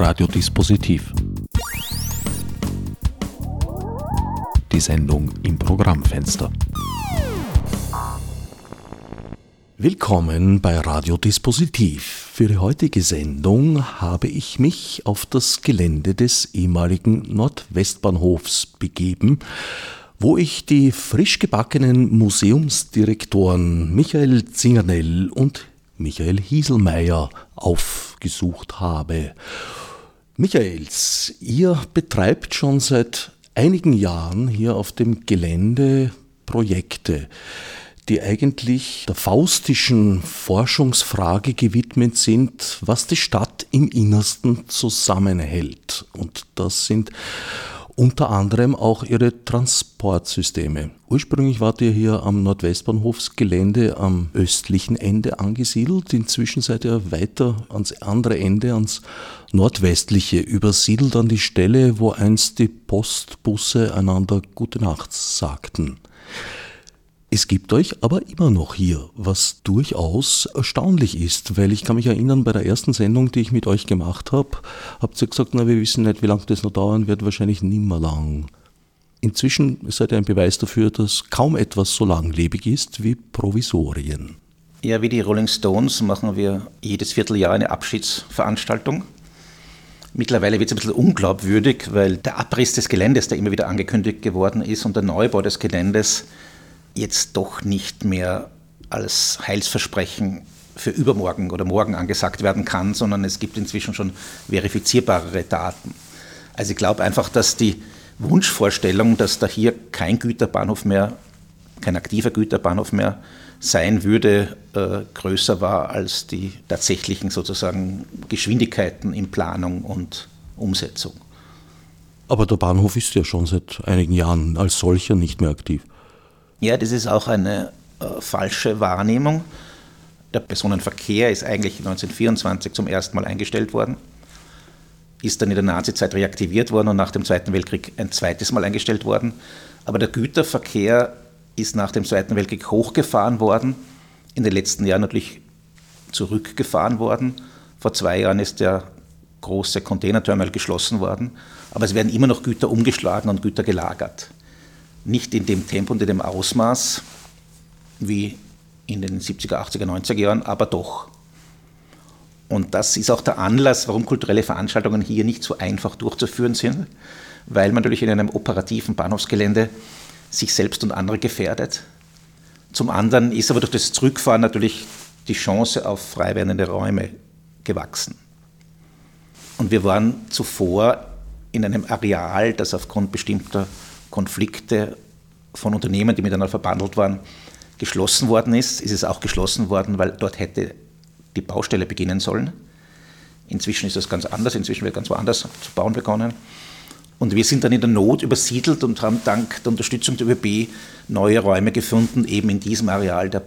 Radiodispositiv. Die Sendung im Programmfenster. Willkommen bei Radiodispositiv. Für die heutige Sendung habe ich mich auf das Gelände des ehemaligen Nordwestbahnhofs begeben, wo ich die frisch gebackenen Museumsdirektoren Michael Zingernell und Michael Hieselmeier aufgesucht habe. Michaels, ihr betreibt schon seit einigen Jahren hier auf dem Gelände Projekte, die eigentlich der faustischen Forschungsfrage gewidmet sind, was die Stadt im Innersten zusammenhält. Und das sind unter anderem auch ihre Transportsysteme. Ursprünglich wart ihr hier am Nordwestbahnhofsgelände am östlichen Ende angesiedelt. Inzwischen seid ihr weiter ans andere Ende, ans nordwestliche, übersiedelt an die Stelle, wo einst die Postbusse einander Gute Nacht sagten. Es gibt euch aber immer noch hier, was durchaus erstaunlich ist, weil ich kann mich erinnern, bei der ersten Sendung, die ich mit euch gemacht habe, habt ihr gesagt, na, wir wissen nicht, wie lange das noch dauern wird, wahrscheinlich nimmer lang. Inzwischen seid ihr ein Beweis dafür, dass kaum etwas so langlebig ist wie Provisorien. Ja, wie die Rolling Stones machen wir jedes Vierteljahr eine Abschiedsveranstaltung. Mittlerweile wird es ein bisschen unglaubwürdig, weil der Abriss des Geländes, der immer wieder angekündigt geworden ist, und der Neubau des Geländes jetzt doch nicht mehr als Heilsversprechen für übermorgen oder morgen angesagt werden kann, sondern es gibt inzwischen schon verifizierbare Daten. Also ich glaube einfach, dass die Wunschvorstellung, dass da hier kein Güterbahnhof mehr, kein aktiver Güterbahnhof mehr sein würde, äh, größer war als die tatsächlichen sozusagen Geschwindigkeiten in Planung und Umsetzung. Aber der Bahnhof ist ja schon seit einigen Jahren als solcher nicht mehr aktiv. Ja, das ist auch eine äh, falsche Wahrnehmung. Der Personenverkehr ist eigentlich 1924 zum ersten Mal eingestellt worden, ist dann in der Nazizeit reaktiviert worden und nach dem Zweiten Weltkrieg ein zweites Mal eingestellt worden. Aber der Güterverkehr ist nach dem Zweiten Weltkrieg hochgefahren worden, in den letzten Jahren natürlich zurückgefahren worden. Vor zwei Jahren ist der große Containerterminal geschlossen worden, aber es werden immer noch Güter umgeschlagen und Güter gelagert nicht in dem Tempo und in dem Ausmaß wie in den 70er, 80er, 90er Jahren, aber doch. Und das ist auch der Anlass, warum kulturelle Veranstaltungen hier nicht so einfach durchzuführen sind, weil man natürlich in einem operativen Bahnhofsgelände sich selbst und andere gefährdet. Zum anderen ist aber durch das Zurückfahren natürlich die Chance auf frei werdende Räume gewachsen. Und wir waren zuvor in einem Areal, das aufgrund bestimmter Konflikte von Unternehmen, die miteinander verbandelt waren, geschlossen worden ist, ist es auch geschlossen worden, weil dort hätte die Baustelle beginnen sollen. Inzwischen ist das ganz anders, inzwischen wird ganz woanders zu bauen begonnen. Und wir sind dann in der Not übersiedelt und haben dank der Unterstützung der ÖBB neue Räume gefunden, eben in diesem Areal der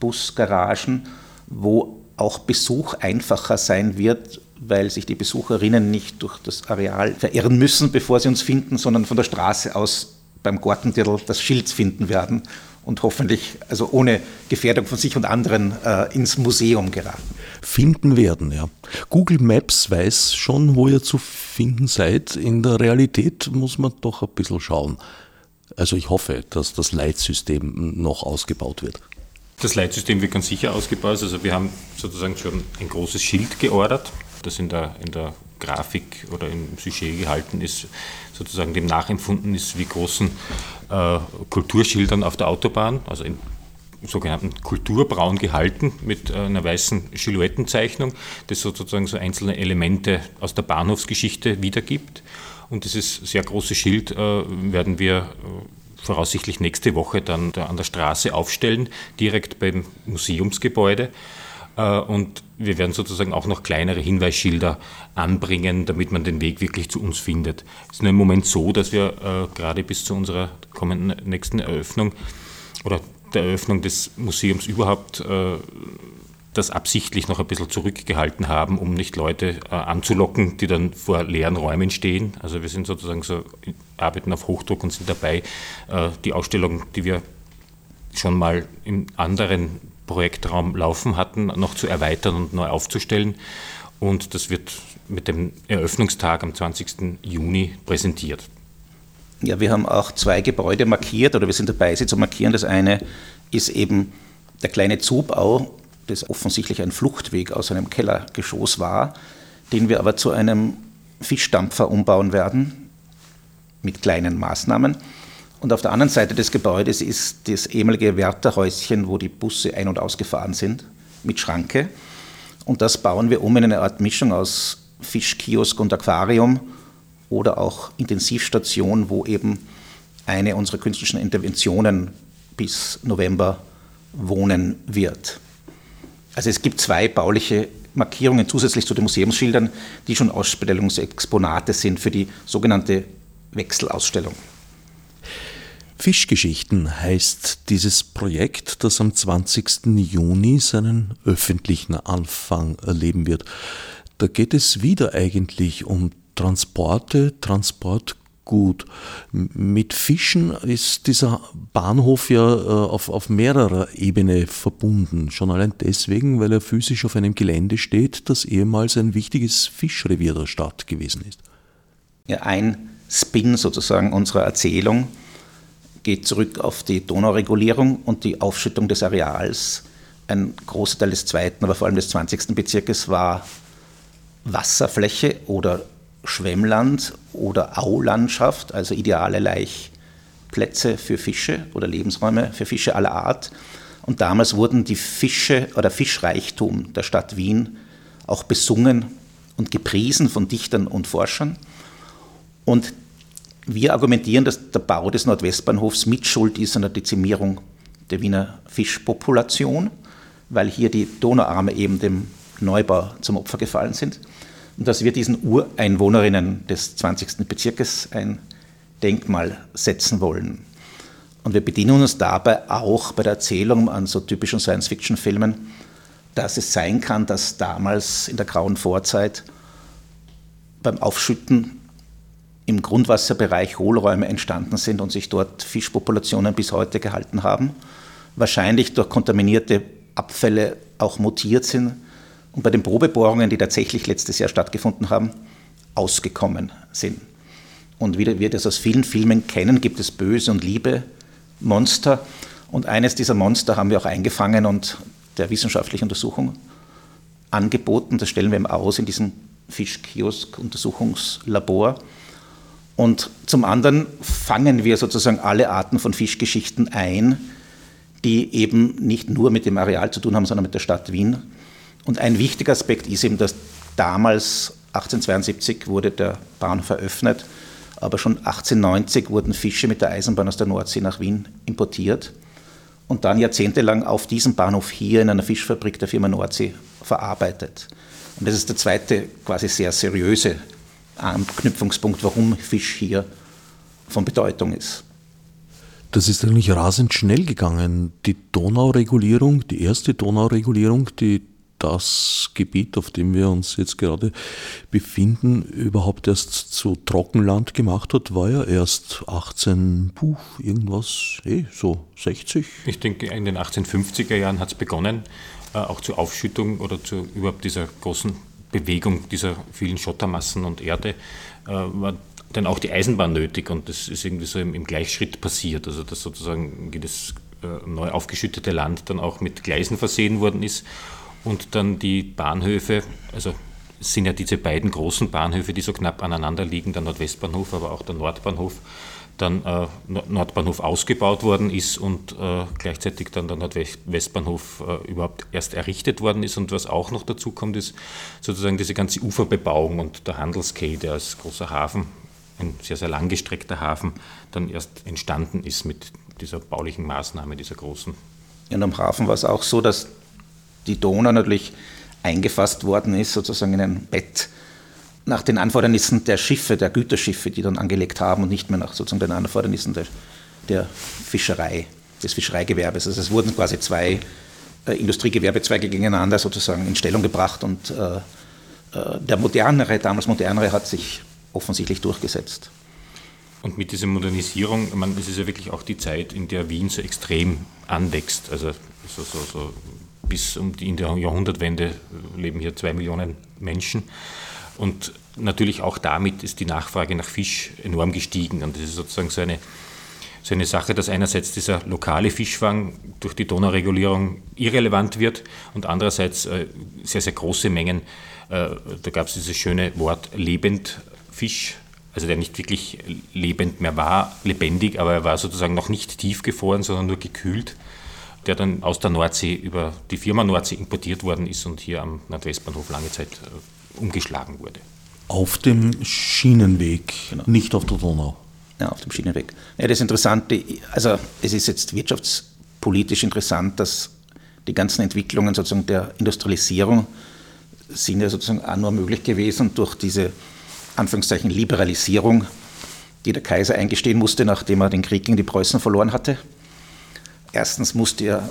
Busgaragen, wo auch Besuch einfacher sein wird, weil sich die Besucherinnen nicht durch das Areal verirren müssen, bevor sie uns finden, sondern von der Straße aus beim Gartentirtel das Schild finden werden und hoffentlich also ohne Gefährdung von sich und anderen äh, ins Museum geraten. Finden werden, ja. Google Maps weiß schon, wo ihr zu finden seid. In der Realität muss man doch ein bisschen schauen. Also ich hoffe, dass das Leitsystem noch ausgebaut wird. Das Leitsystem wird ganz sicher ausgebaut. Also wir haben sozusagen schon ein großes Schild geordert, das in der, in der Grafik oder im Sujet gehalten ist, sozusagen dem nachempfunden ist wie großen äh, Kulturschildern auf der Autobahn, also in sogenannten Kulturbraun gehalten mit äh, einer weißen Silhouettenzeichnung, das sozusagen so einzelne Elemente aus der Bahnhofsgeschichte wiedergibt. Und dieses sehr große Schild äh, werden wir äh, voraussichtlich nächste Woche dann an der Straße aufstellen, direkt beim Museumsgebäude. Äh, und wir werden sozusagen auch noch kleinere Hinweisschilder anbringen, damit man den Weg wirklich zu uns findet. Es ist nur im Moment so, dass wir äh, gerade bis zu unserer kommenden nächsten Eröffnung oder der Eröffnung des Museums überhaupt äh, das absichtlich noch ein bisschen zurückgehalten haben, um nicht Leute äh, anzulocken, die dann vor leeren Räumen stehen. Also wir sind sozusagen so, arbeiten auf Hochdruck und sind dabei, äh, die Ausstellung, die wir schon mal im anderen Projektraum laufen hatten, noch zu erweitern und neu aufzustellen. und das wird mit dem Eröffnungstag am 20. Juni präsentiert. Ja, wir haben auch zwei Gebäude markiert oder wir sind dabei, sie zu markieren. Das eine ist eben der kleine Zubau, das offensichtlich ein Fluchtweg aus einem Kellergeschoss war, den wir aber zu einem Fischdampfer umbauen werden mit kleinen Maßnahmen. Und auf der anderen Seite des Gebäudes ist das ehemalige Wärterhäuschen, wo die Busse ein- und ausgefahren sind, mit Schranke. Und das bauen wir um in eine Art Mischung aus Fischkiosk und Aquarium oder auch Intensivstation, wo eben eine unserer künstlichen Interventionen bis November wohnen wird. Also es gibt zwei bauliche Markierungen zusätzlich zu den Museumsschildern, die schon Ausstellungsexponate sind für die sogenannte Wechselausstellung. Fischgeschichten heißt dieses Projekt, das am 20. Juni seinen öffentlichen Anfang erleben wird. Da geht es wieder eigentlich um Transporte, Transportgut. Mit Fischen ist dieser Bahnhof ja äh, auf, auf mehrerer Ebene verbunden. Schon allein deswegen, weil er physisch auf einem Gelände steht, das ehemals ein wichtiges Fischrevier der Stadt gewesen ist. Ja, ein Spin sozusagen unserer Erzählung geht zurück auf die Donauregulierung und die Aufschüttung des Areals. Ein großer Teil des zweiten, aber vor allem des 20. Bezirkes war Wasserfläche oder Schwemmland oder Aulandschaft, also ideale Laichplätze für Fische oder Lebensräume für Fische aller Art. Und damals wurden die Fische oder Fischreichtum der Stadt Wien auch besungen und gepriesen von Dichtern und Forschern. Und wir argumentieren, dass der Bau des Nordwestbahnhofs mitschuld ist an der Dezimierung der Wiener Fischpopulation, weil hier die Donauarme eben dem Neubau zum Opfer gefallen sind und dass wir diesen Ureinwohnerinnen des 20. Bezirkes ein Denkmal setzen wollen. Und wir bedienen uns dabei auch bei der Erzählung an so typischen Science-Fiction-Filmen, dass es sein kann, dass damals in der grauen Vorzeit beim Aufschütten im Grundwasserbereich Hohlräume entstanden sind und sich dort Fischpopulationen bis heute gehalten haben. Wahrscheinlich durch kontaminierte Abfälle auch mutiert sind und bei den Probebohrungen, die tatsächlich letztes Jahr stattgefunden haben, ausgekommen sind. Und wie wir das aus vielen Filmen kennen, gibt es böse und liebe Monster. Und eines dieser Monster haben wir auch eingefangen und der wissenschaftlichen Untersuchung angeboten. Das stellen wir eben aus in diesem Fischkiosk-Untersuchungslabor. Und zum anderen fangen wir sozusagen alle Arten von Fischgeschichten ein, die eben nicht nur mit dem Areal zu tun haben, sondern mit der Stadt Wien und ein wichtiger Aspekt ist eben, dass damals, 1872, wurde der Bahnhof eröffnet, aber schon 1890 wurden Fische mit der Eisenbahn aus der Nordsee nach Wien importiert und dann jahrzehntelang auf diesem Bahnhof hier in einer Fischfabrik der Firma Nordsee verarbeitet. Und das ist der zweite quasi sehr seriöse Anknüpfungspunkt, warum Fisch hier von Bedeutung ist. Das ist eigentlich rasend schnell gegangen. Die Donauregulierung, die erste Donauregulierung, die das Gebiet, auf dem wir uns jetzt gerade befinden, überhaupt erst zu Trockenland gemacht hat, war ja erst 18, puh, irgendwas, eh, so 60. Ich denke, in den 1850er Jahren hat es begonnen, äh, auch zur Aufschüttung oder zu überhaupt dieser großen Bewegung dieser vielen Schottermassen und Erde, äh, war dann auch die Eisenbahn nötig und das ist irgendwie so im, im Gleichschritt passiert, also dass sozusagen jedes äh, neu aufgeschüttete Land dann auch mit Gleisen versehen worden ist und dann die Bahnhöfe, also sind ja diese beiden großen Bahnhöfe, die so knapp aneinander liegen, der Nordwestbahnhof, aber auch der Nordbahnhof, dann äh, Nordbahnhof ausgebaut worden ist und äh, gleichzeitig dann der Nordwestbahnhof äh, überhaupt erst errichtet worden ist. Und was auch noch dazu kommt, ist sozusagen diese ganze Uferbebauung und der Handelsquai, der als großer Hafen, ein sehr, sehr langgestreckter Hafen, dann erst entstanden ist mit dieser baulichen Maßnahme, dieser großen. Und am Hafen war es auch so, dass die Donau natürlich eingefasst worden ist, sozusagen in ein Bett nach den Anfordernissen der Schiffe, der Güterschiffe, die dann angelegt haben und nicht mehr nach sozusagen den Anfordernissen der, der Fischerei, des Fischereigewerbes. Also es wurden quasi zwei äh, Industriegewerbezweige gegeneinander sozusagen in Stellung gebracht und äh, äh, der modernere, damals modernere, hat sich offensichtlich durchgesetzt. Und mit dieser Modernisierung, meine, es ist ja wirklich auch die Zeit, in der Wien so extrem anwächst. Also so, so, so bis um die, in der Jahrhundertwende leben hier zwei Millionen Menschen. Und natürlich auch damit ist die Nachfrage nach Fisch enorm gestiegen. Und das ist sozusagen so eine, so eine Sache, dass einerseits dieser lokale Fischfang durch die Donauregulierung irrelevant wird und andererseits äh, sehr, sehr große Mengen, äh, da gab es dieses schöne Wort Lebendfisch, also der nicht wirklich lebend mehr war, lebendig, aber er war sozusagen noch nicht tiefgefroren, sondern nur gekühlt, der dann aus der Nordsee über die Firma Nordsee importiert worden ist und hier am Nordwestbahnhof lange Zeit äh, umgeschlagen wurde. Auf dem Schienenweg, genau. nicht auf der Donau. Ja, auf dem Schienenweg. Ja, das Interessante, also es ist jetzt wirtschaftspolitisch interessant, dass die ganzen Entwicklungen sozusagen der Industrialisierung sind ja sozusagen auch nur möglich gewesen durch diese Anführungszeichen Liberalisierung, die der Kaiser eingestehen musste, nachdem er den Krieg gegen die Preußen verloren hatte. Erstens musste er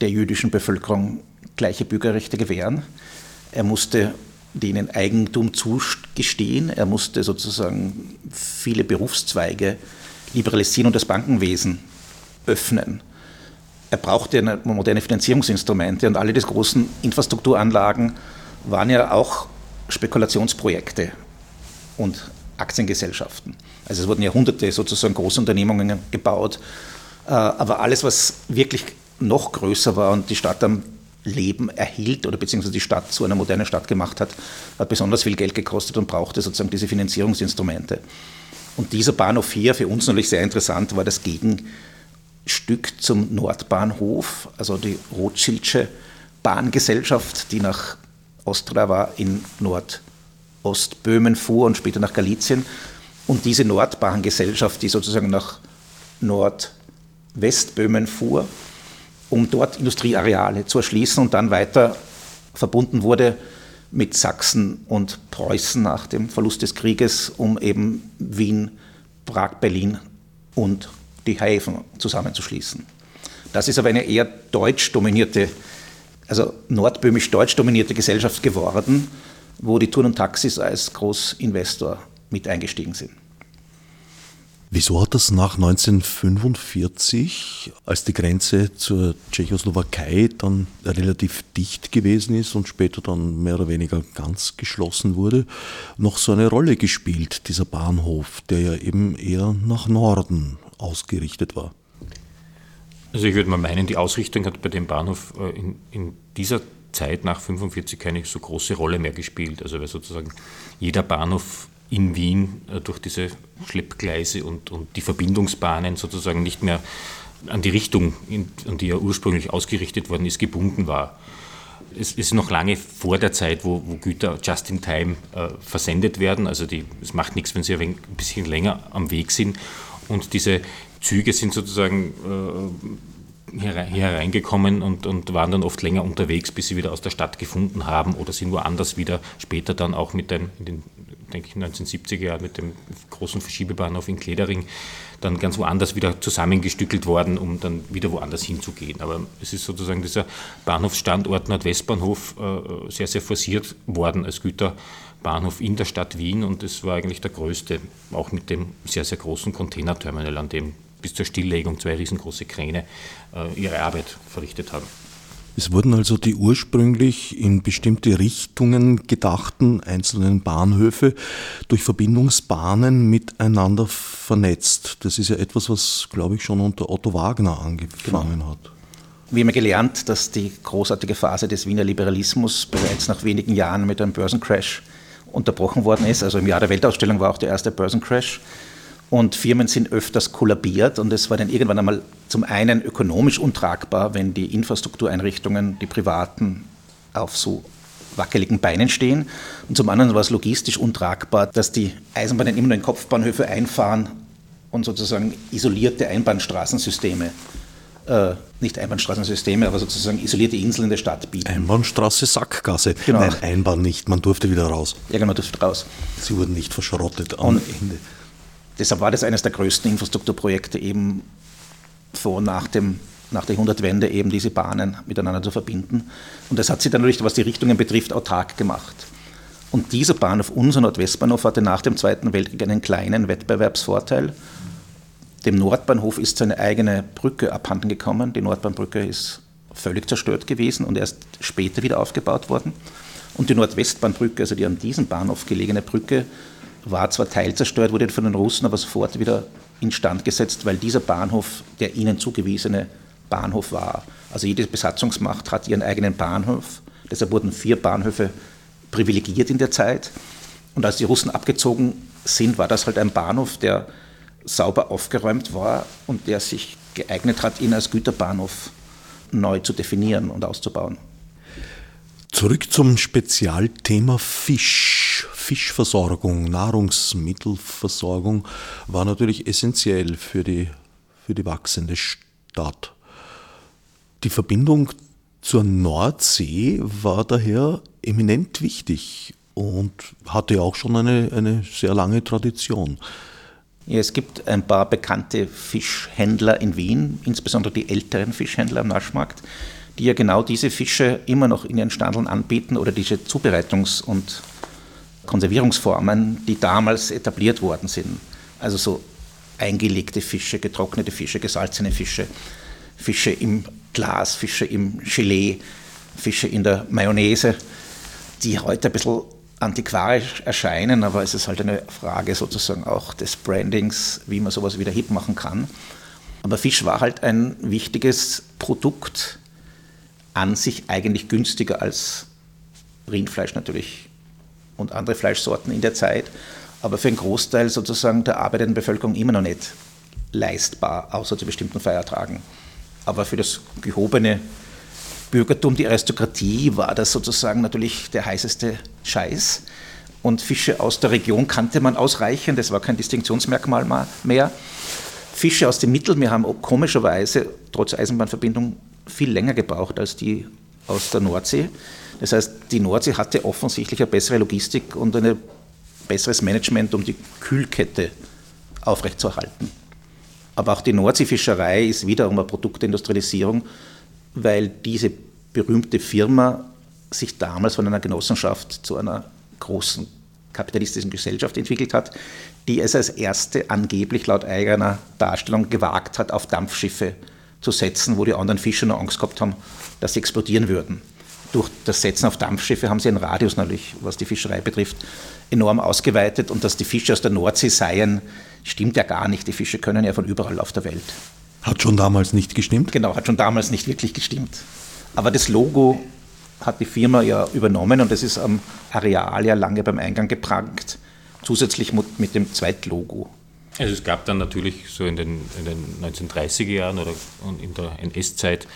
der jüdischen Bevölkerung gleiche Bürgerrechte gewähren. Er musste denen Eigentum zugestehen. Er musste sozusagen viele Berufszweige liberalisieren und das Bankenwesen öffnen. Er brauchte moderne Finanzierungsinstrumente und alle diese großen Infrastrukturanlagen waren ja auch Spekulationsprojekte und Aktiengesellschaften. Also es wurden Jahrhunderte sozusagen Großunternehmungen gebaut, äh, aber alles, was wirklich noch größer war und die Stadt am Leben erhielt oder beziehungsweise die Stadt zu einer modernen Stadt gemacht hat, hat besonders viel Geld gekostet und brauchte sozusagen diese Finanzierungsinstrumente. Und dieser Bahnhof hier, für uns natürlich sehr interessant, war das Gegenstück zum Nordbahnhof, also die Rothschildsche Bahngesellschaft, die nach Ostra war in Nordostböhmen fuhr und später nach Galizien. Und diese Nordbahngesellschaft, die sozusagen nach Nordwestböhmen fuhr, um dort Industrieareale zu erschließen und dann weiter verbunden wurde mit Sachsen und Preußen nach dem Verlust des Krieges, um eben Wien, Prag, Berlin und die Häfen zusammenzuschließen. Das ist aber eine eher deutsch dominierte, also nordböhmisch-deutsch dominierte Gesellschaft geworden, wo die Touren und Taxis als Großinvestor mit eingestiegen sind. Wieso hat das nach 1945, als die Grenze zur Tschechoslowakei dann relativ dicht gewesen ist und später dann mehr oder weniger ganz geschlossen wurde, noch so eine Rolle gespielt, dieser Bahnhof, der ja eben eher nach Norden ausgerichtet war? Also ich würde mal meinen, die Ausrichtung hat bei dem Bahnhof äh, in, in dieser Zeit nach 1945 keine so große Rolle mehr gespielt. Also weil sozusagen jeder Bahnhof in Wien äh, durch diese Schleppgleise und, und die Verbindungsbahnen sozusagen nicht mehr an die Richtung, an die er ursprünglich ausgerichtet worden ist, gebunden war. Es ist noch lange vor der Zeit, wo, wo Güter just in time äh, versendet werden. Also die, es macht nichts, wenn sie ein bisschen länger am Weg sind. Und diese Züge sind sozusagen äh, hereingekommen und, und waren dann oft länger unterwegs, bis sie wieder aus der Stadt gefunden haben oder sind woanders wieder später dann auch mit den, in den denke ich, 1970er Jahren mit dem großen Verschiebebahnhof in Kledering dann ganz woanders wieder zusammengestückelt worden, um dann wieder woanders hinzugehen. Aber es ist sozusagen dieser Bahnhofsstandort Nordwestbahnhof äh, sehr, sehr forciert worden als Güterbahnhof in der Stadt Wien und es war eigentlich der größte, auch mit dem sehr, sehr großen Containerterminal, an dem bis zur Stilllegung zwei riesengroße Kräne äh, ihre Arbeit verrichtet haben. Es wurden also die ursprünglich in bestimmte Richtungen gedachten einzelnen Bahnhöfe durch Verbindungsbahnen miteinander vernetzt. Das ist ja etwas, was, glaube ich, schon unter Otto Wagner angefangen genau. hat. Wir haben gelernt, dass die großartige Phase des Wiener Liberalismus bereits nach wenigen Jahren mit einem Börsencrash unterbrochen worden ist. Also im Jahr der Weltausstellung war auch der erste Börsencrash und Firmen sind öfters kollabiert und es war dann irgendwann einmal zum einen ökonomisch untragbar, wenn die Infrastruktureinrichtungen, die privaten, auf so wackeligen Beinen stehen. Und zum anderen war es logistisch untragbar, dass die Eisenbahnen immer nur in Kopfbahnhöfe einfahren und sozusagen isolierte Einbahnstraßensysteme, äh, nicht Einbahnstraßensysteme, aber sozusagen isolierte Inseln in der Stadt bieten. Einbahnstraße, Sackgasse. Genau. Nein, Einbahn nicht, man durfte wieder raus. Ja, genau, durfte raus. Sie wurden nicht verschrottet am und Ende. Deshalb war das eines der größten Infrastrukturprojekte eben vor nach, dem, nach der Jahrhundertwende eben diese Bahnen miteinander zu verbinden. Und das hat sie dann natürlich, was die Richtungen betrifft, autark gemacht. Und dieser Bahnhof, unser Nordwestbahnhof, hatte nach dem Zweiten Weltkrieg einen kleinen Wettbewerbsvorteil. Dem Nordbahnhof ist seine eigene Brücke abhanden gekommen. Die Nordbahnbrücke ist völlig zerstört gewesen und erst später wieder aufgebaut worden. Und die Nordwestbahnbrücke, also die an diesem Bahnhof gelegene Brücke, war zwar teilzerstört, wurde von den Russen aber sofort wieder instand gesetzt, weil dieser Bahnhof der ihnen zugewiesene Bahnhof war. Also jede Besatzungsmacht hat ihren eigenen Bahnhof. Deshalb wurden vier Bahnhöfe privilegiert in der Zeit. Und als die Russen abgezogen sind, war das halt ein Bahnhof, der sauber aufgeräumt war und der sich geeignet hat, ihn als Güterbahnhof neu zu definieren und auszubauen. Zurück zum Spezialthema Fisch. Fischversorgung, Nahrungsmittelversorgung war natürlich essentiell für die, für die wachsende Stadt. Die Verbindung zur Nordsee war daher eminent wichtig und hatte auch schon eine, eine sehr lange Tradition. Ja, es gibt ein paar bekannte Fischhändler in Wien, insbesondere die älteren Fischhändler am Naschmarkt, die ja genau diese Fische immer noch in ihren Standeln anbieten oder diese Zubereitungs- und Konservierungsformen, die damals etabliert worden sind. Also so eingelegte Fische, getrocknete Fische, gesalzene Fische, Fische im Glas, Fische im Gelee, Fische in der Mayonnaise, die heute ein bisschen antiquarisch erscheinen, aber es ist halt eine Frage sozusagen auch des Brandings, wie man sowas wieder hip machen kann. Aber Fisch war halt ein wichtiges Produkt, an sich eigentlich günstiger als Rindfleisch natürlich und andere Fleischsorten in der Zeit, aber für einen Großteil sozusagen der arbeitenden Bevölkerung immer noch nicht leistbar, außer zu bestimmten Feiertagen. Aber für das gehobene Bürgertum, die Aristokratie, war das sozusagen natürlich der heißeste Scheiß. Und Fische aus der Region kannte man ausreichend, das war kein Distinktionsmerkmal mehr. Fische aus dem Mittelmeer haben komischerweise trotz Eisenbahnverbindung viel länger gebraucht als die aus der Nordsee. Das heißt, die Nordsee hatte offensichtlich eine bessere Logistik und ein besseres Management, um die Kühlkette aufrechtzuerhalten. Aber auch die Nordseefischerei ist wiederum ein Produkt der Industrialisierung weil diese berühmte Firma sich damals von einer Genossenschaft zu einer großen kapitalistischen Gesellschaft entwickelt hat, die es als erste angeblich laut eigener Darstellung gewagt hat, auf Dampfschiffe zu setzen, wo die anderen Fischer nur Angst gehabt haben, dass sie explodieren würden. Durch das Setzen auf Dampfschiffe haben sie einen Radius natürlich, was die Fischerei betrifft, enorm ausgeweitet und dass die Fische aus der Nordsee seien, stimmt ja gar nicht. Die Fische können ja von überall auf der Welt. Hat schon damals nicht gestimmt? Genau, hat schon damals nicht wirklich gestimmt. Aber das Logo hat die Firma ja übernommen und das ist am Areal ja lange beim Eingang geprangt, zusätzlich mit dem Zweitlogo. Also es gab dann natürlich so in den, in den 1930er Jahren oder in der NS-Zeit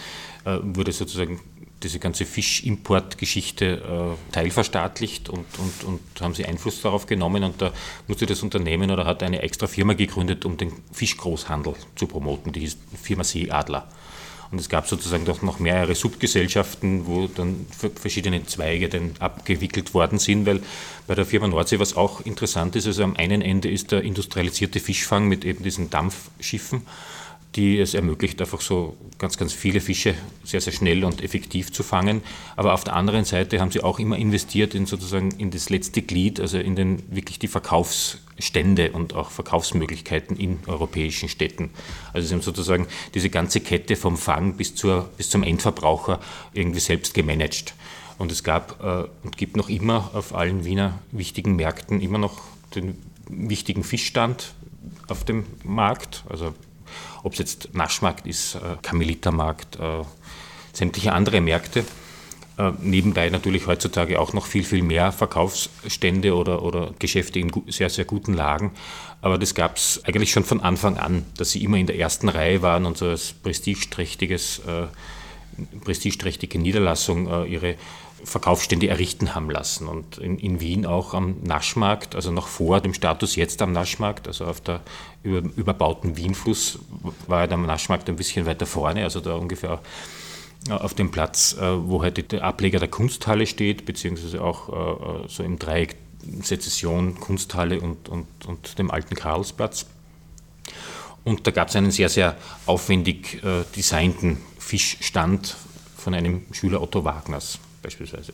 äh, wurde sozusagen diese ganze Fischimportgeschichte äh, teilverstaatlicht und, und, und haben sie Einfluss darauf genommen und da musste das Unternehmen oder hat eine extra Firma gegründet, um den Fischgroßhandel zu promoten, die hieß Firma Seeadler. Und es gab sozusagen doch noch mehrere Subgesellschaften, wo dann verschiedene Zweige dann abgewickelt worden sind, weil bei der Firma Nordsee, was auch interessant ist, also am einen Ende ist der industrialisierte Fischfang mit eben diesen Dampfschiffen die es ermöglicht, einfach so ganz, ganz viele Fische sehr, sehr schnell und effektiv zu fangen. Aber auf der anderen Seite haben sie auch immer investiert in sozusagen in das letzte Glied, also in den wirklich die Verkaufsstände und auch Verkaufsmöglichkeiten in europäischen Städten. Also sie haben sozusagen diese ganze Kette vom Fang bis, zur, bis zum Endverbraucher irgendwie selbst gemanagt. Und es gab äh, und gibt noch immer auf allen Wiener wichtigen Märkten immer noch den wichtigen Fischstand auf dem Markt. Also ob es jetzt Naschmarkt ist, äh, Karmelitermarkt, äh, sämtliche andere Märkte. Äh, nebenbei natürlich heutzutage auch noch viel, viel mehr Verkaufsstände oder, oder Geschäfte in sehr, sehr guten Lagen. Aber das gab es eigentlich schon von Anfang an, dass sie immer in der ersten Reihe waren und so als prestigeträchtiges, äh, prestigeträchtige Niederlassung äh, ihre Verkaufsstände errichten haben lassen. Und in, in, Wien auch am Naschmarkt, also noch vor dem Status jetzt am Naschmarkt, also auf der über, überbauten Wienfluss, war der Naschmarkt ein bisschen weiter vorne, also da ungefähr äh, auf dem Platz, äh, wo heute der Ableger der Kunsthalle steht, beziehungsweise auch äh, so im Dreieck Sezession, Kunsthalle und, und, und dem alten Karlsplatz. Und da gab es einen sehr, sehr aufwendig äh, designten Fischstand von einem Schüler Otto Wagners beispielsweise.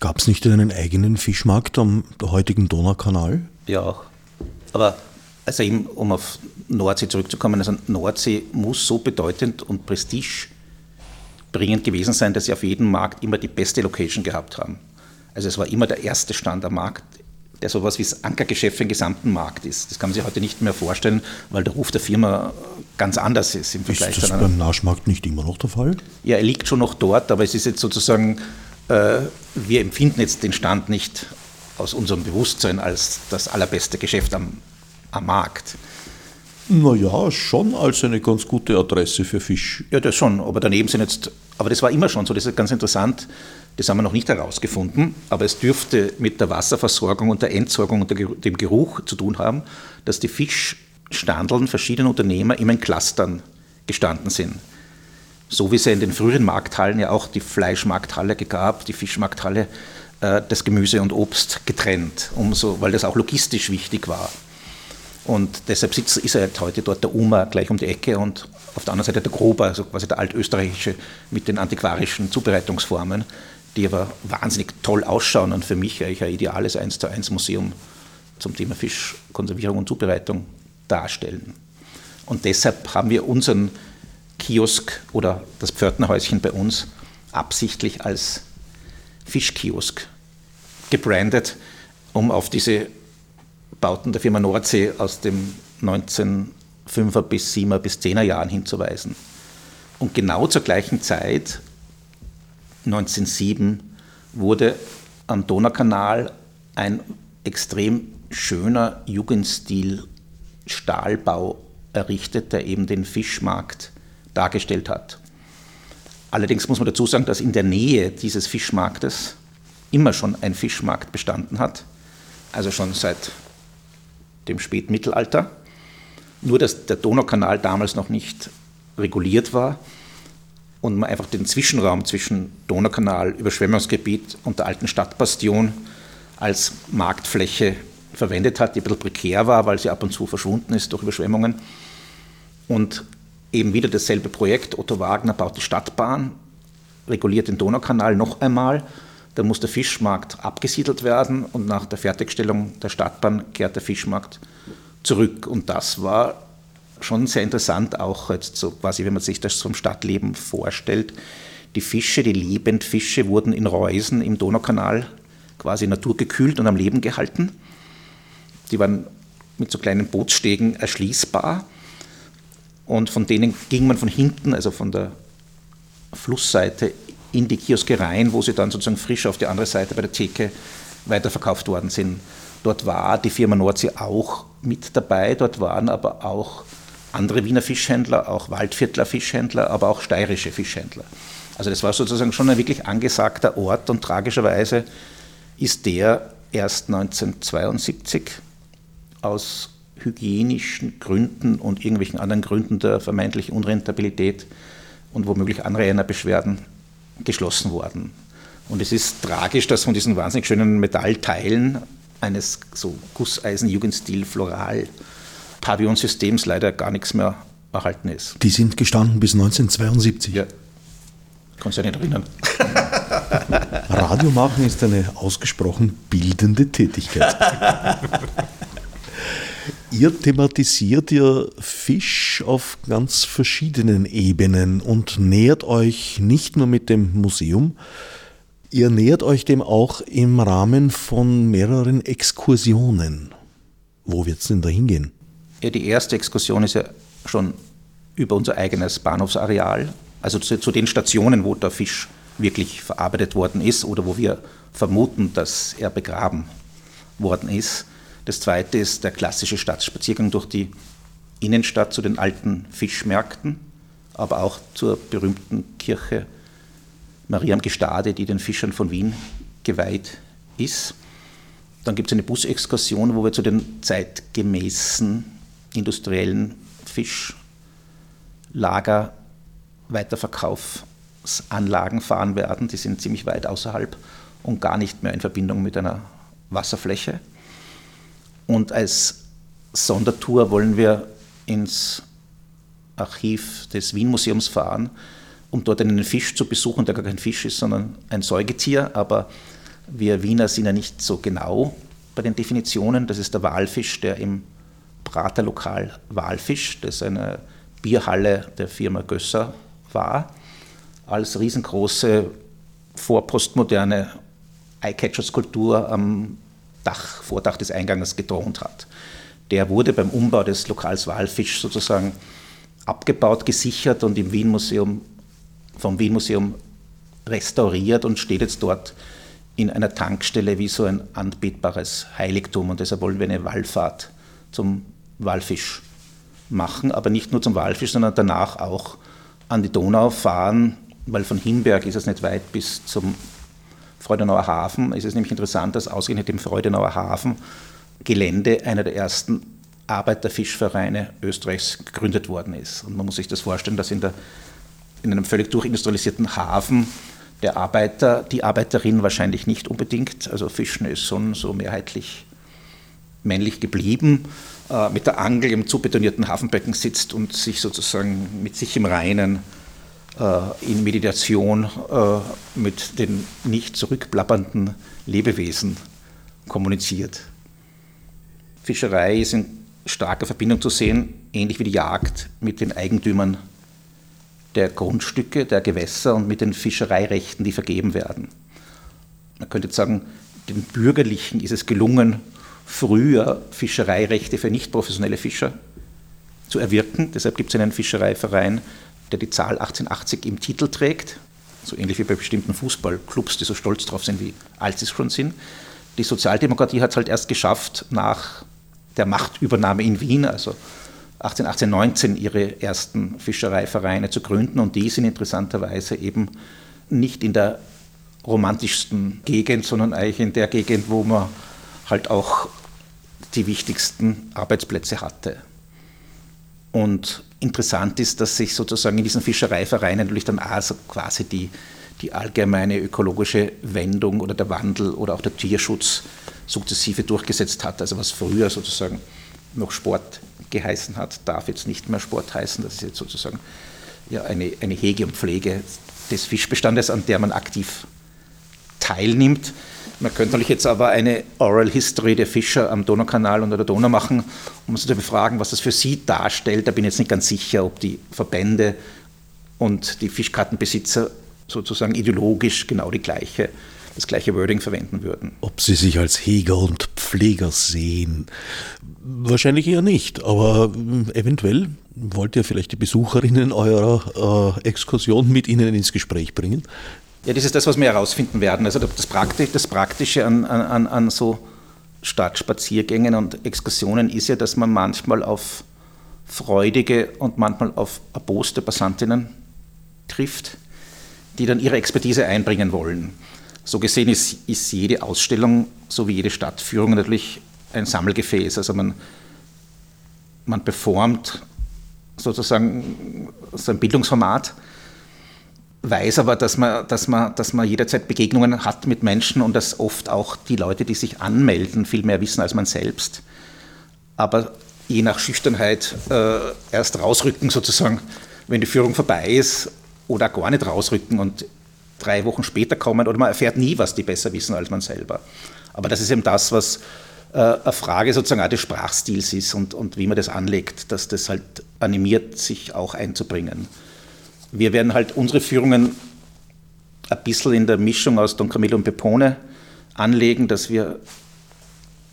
Gab es nicht einen eigenen Fischmarkt am heutigen Donaukanal? Ja, auch. Aber also eben, um auf Nordsee zurückzukommen, also Nordsee muss so bedeutend und prestigeträchtig bringend gewesen sein, dass sie auf jedem Markt immer die beste Location gehabt haben. Also es war immer der erste Stand am Markt, der so etwas wie das Ankergeschäft für den gesamten Markt ist. Das kann man sich heute nicht mehr vorstellen, weil der Ruf der Firma ganz anders ist im Vergleich Ist das beim Naschmarkt nicht immer noch der Fall? Ja, er liegt schon noch dort, aber es ist jetzt sozusagen, äh, wir empfinden jetzt den Stand nicht aus unserem Bewusstsein als das allerbeste Geschäft am, am Markt. Naja, schon als eine ganz gute Adresse für Fisch. Ja, das schon, aber daneben sind jetzt, aber das war immer schon so, das ist ganz interessant, das haben wir noch nicht herausgefunden, aber es dürfte mit der Wasserversorgung und der Entsorgung und dem Geruch zu tun haben, dass die Fischstandeln verschiedener Unternehmer immer in Clustern gestanden sind. So wie es ja in den früheren Markthallen ja auch die Fleischmarkthalle gab, die Fischmarkthalle, äh, das Gemüse und Obst getrennt, umso, weil das auch logistisch wichtig war. Und deshalb sitzt, ist er halt heute dort der UMA gleich um die Ecke und auf der anderen Seite der Grober, also quasi der altösterreichische mit den antiquarischen Zubereitungsformen die aber wahnsinnig toll ausschauen und für mich eigentlich ein ideales 1 zu 1 Museum zum Thema Fischkonservierung und Zubereitung darstellen. Und deshalb haben wir unseren Kiosk oder das Pförtnerhäuschen bei uns absichtlich als Fischkiosk gebrandet, um auf diese Bauten der Firma Nordsee aus dem 1905er bis 7er bis 10er Jahren hinzuweisen. Und genau zur gleichen Zeit 1907 wurde am Donaukanal ein extrem schöner Jugendstil Stahlbau errichtet, der eben den Fischmarkt dargestellt hat. Allerdings muss man dazu sagen, dass in der Nähe dieses Fischmarktes immer schon ein Fischmarkt bestanden hat, also schon seit dem Spätmittelalter. Nur dass der Donaukanal damals noch nicht reguliert war und man einfach den Zwischenraum zwischen Donaukanal, Überschwemmungsgebiet und der alten Stadtbastion als Marktfläche verwendet hat, die ein bisschen prekär war, weil sie ab und zu verschwunden ist durch Überschwemmungen. Und eben wieder dasselbe Projekt. Otto Wagner baut die Stadtbahn, reguliert den Donaukanal noch einmal. Da muss der Fischmarkt abgesiedelt werden und nach der Fertigstellung der Stadtbahn kehrt der Fischmarkt zurück. Und das war schon sehr interessant, auch jetzt so quasi, wenn man sich das vom Stadtleben vorstellt. Die Fische, die Lebendfische wurden in Reusen im Donaukanal quasi naturgekühlt und am Leben gehalten. Die waren mit so kleinen Bootsstegen erschließbar. Und von denen ging man von hinten, also von der Flussseite, in die Kioske rein, wo sie dann sozusagen frisch auf die andere Seite bei der Theke weiterverkauft worden sind. Dort war die Firma Nordsee auch mit dabei, dort waren aber auch andere Wiener Fischhändler, auch Waldviertler Fischhändler, aber auch steirische Fischhändler. Also das war sozusagen schon ein wirklich angesagter Ort und tragischerweise ist der erst 1972 aus hygienischen Gründen und irgendwelchen anderen Gründen der vermeintlichen Unrentabilität und womöglich Anrainerbeschwerden geschlossen worden. Und es ist tragisch, dass von diesen wahnsinnig schönen Metallteilen eines so Gusseisen-Jugendstil Floral Pavillonsystems leider gar nichts mehr erhalten ist. Die sind gestanden bis 1972. Ja. Kannst du ja nicht erinnern. Radio machen ist eine ausgesprochen bildende Tätigkeit. Ihr thematisiert ja Fisch auf ganz verschiedenen Ebenen und nähert euch nicht nur mit dem Museum, ihr nähert euch dem auch im Rahmen von mehreren Exkursionen. Wo wird es denn da hingehen? Ja, die erste Exkursion ist ja schon über unser eigenes Bahnhofsareal, also zu, zu, den Stationen, wo der Fisch wirklich verarbeitet worden ist oder wo wir vermuten, dass er begraben worden ist. Das zweite ist der klassische Stadtspaziergang durch die Innenstadt zu den alten Fischmärkten, aber auch zur berühmten Kirche Maria am Gestade, die den Fischern von Wien geweiht ist. Dann gibt es eine Busexkursion, wo wir zu den zeitgemäßen industriellen Fischlager Weiterverkaufsanlagen fahren werden. Die sind ziemlich weit außerhalb und gar nicht mehr in Verbindung mit einer Wasserfläche. Und als Sondertour wollen wir ins Archiv des Wien-Museums fahren, um dort einen Fisch zu besuchen, der gar kein Fisch ist, sondern ein Säugetier. Aber wir Wiener sind ja nicht so genau bei den Definitionen. Das ist der Walfisch, der im Praterlokal Walfisch, das eine Bierhalle der Firma Gösser war. als riesengroße vorpostmoderne Eyecatcher-Skulptur am Dach, Vordach des Eingangs gedroht hat. Der wurde beim Umbau des Lokals Walfisch sozusagen abgebaut, gesichert und im Wien Museum, vom Wien Museum restauriert und steht jetzt dort in einer Tankstelle wie so ein anbetbares Heiligtum. Und deshalb wollen wir eine Wallfahrt zum Walfisch machen, aber nicht nur zum Walfisch, sondern danach auch an die Donau fahren, weil von Himberg ist es nicht weit bis zum Freudenauer Hafen. Es ist nämlich interessant, dass ausgerechnet im Freudenauer Hafen Gelände einer der ersten Arbeiterfischvereine Österreichs gegründet worden ist. Und man muss sich das vorstellen, dass in, der, in einem völlig durchindustrialisierten Hafen der Arbeiter, die Arbeiterin wahrscheinlich nicht unbedingt, also Fischen ist schon so mehrheitlich männlich geblieben, äh, mit der Angel im zubetonierten Hafenbecken sitzt und sich sozusagen mit sich im Reinen in Meditation äh, mit den nicht zurückplappernden Lebewesen kommuniziert. Fischerei ist in starker Verbindung zu sehen, ähnlich wie die Jagd mit den Eigentümern der Grundstücke, der Gewässer und mit den Fischereirechten, die vergeben werden. Man könnte jetzt sagen, den Bürgerlichen ist es gelungen, früher Fischereirechte für nicht professionelle Fischer zu erwirken. Deshalb gibt es einen Fischereiverein, der die Zahl 1880 im Titel trägt, so ähnlich wie bei bestimmten Fußballclubs, die so stolz drauf sind, wie alt sie schon sind. Die Sozialdemokratie hat es halt erst geschafft, nach der Machtübernahme in Wien, also 1818, 19 ihre ersten Fischereivereine zu gründen und die sind interessanterweise eben nicht in der romantischsten Gegend, sondern eigentlich in der Gegend, wo man halt auch die wichtigsten Arbeitsplätze hatte. Und interessant ist, dass sich sozusagen in diesen Fischereivereinen natürlich dann also quasi die, die allgemeine ökologische Wendung oder der Wandel oder auch der Tierschutz sukzessive durchgesetzt hat. Also was früher sozusagen noch Sport geheißen hat, darf jetzt nicht mehr Sport heißen. Das ist jetzt sozusagen ja, eine, eine Hege und Pflege des Fischbestandes, an der man aktiv teilnimmt. Man könnte natürlich jetzt aber eine Oral History der Fischer am Donaukanal und der Donau machen, um zu befragen, was das für sie darstellt. Da bin ich jetzt nicht ganz sicher, ob die Verbände und die Fischkartenbesitzer sozusagen ideologisch genau die gleiche das gleiche Wording verwenden würden. Ob Sie sich als Heger und Pfleger sehen? Wahrscheinlich eher nicht, aber hm, eventuell wollt ihr vielleicht die Besucherinnen eurer äh, Exkursion mit Ihnen ins Gespräch bringen? Ja, das ist das, was wir herausfinden werden. Also das, Praktische, das Praktische an, an, an so Stadtspaziergängen und Exkursionen ist ja, dass man manchmal auf freudige und manchmal auf erboste Passantinnen trifft, die dann ihre Expertise einbringen wollen. So gesehen ist, ist jede Ausstellung, so wie jede Stadtführung, natürlich ein Sammelgefäß. Also man, man performt sozusagen so ein Bildungsformat, weiß aber, dass man, dass, man, dass man jederzeit Begegnungen hat mit Menschen und dass oft auch die Leute, die sich anmelden, viel mehr wissen als man selbst. Aber je nach Schüchternheit äh, erst rausrücken sozusagen, wenn die Führung vorbei ist oder gar nicht rausrücken und drei Wochen später kommen oder man erfährt nie, was die besser wissen als man selber. Aber das ist eben das, was äh, eine Frage sozusagen auch des Sprachstils ist und, und wie man das anlegt, dass das halt animiert, sich auch einzubringen. Wir werden halt unsere Führungen ein bisschen in der Mischung aus Don Camillo und Pepone anlegen, dass wir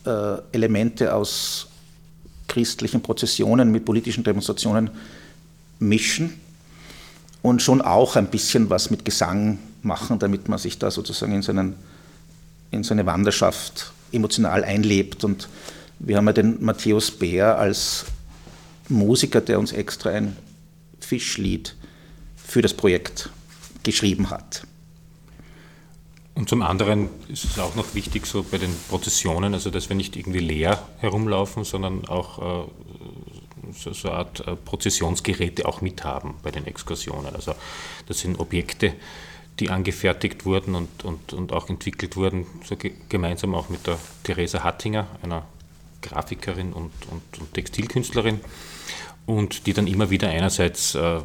äh, Elemente aus christlichen Prozessionen mit politischen Demonstrationen mischen und schon auch ein bisschen was mit Gesang machen, damit man sich da sozusagen in, seinen, in so eine Wanderschaft emotional einlebt. Und wir haben ja den Matthäus Bär als Musiker, der uns extra ein Fischlied für das Projekt geschrieben hat. Und zum anderen ist es auch noch wichtig, so bei den Prozessionen, also dass wir nicht irgendwie leer herumlaufen, sondern auch äh, so, so eine Art äh, Prozessionsgeräte auch mithaben bei den Exkursionen. Also das sind Objekte, die angefertigt wurden und, und, und auch entwickelt wurden, so ge gemeinsam auch mit der Theresa Hattinger, einer Grafikerin und, und, und, Textilkünstlerin, und die dann immer wieder einerseits äh,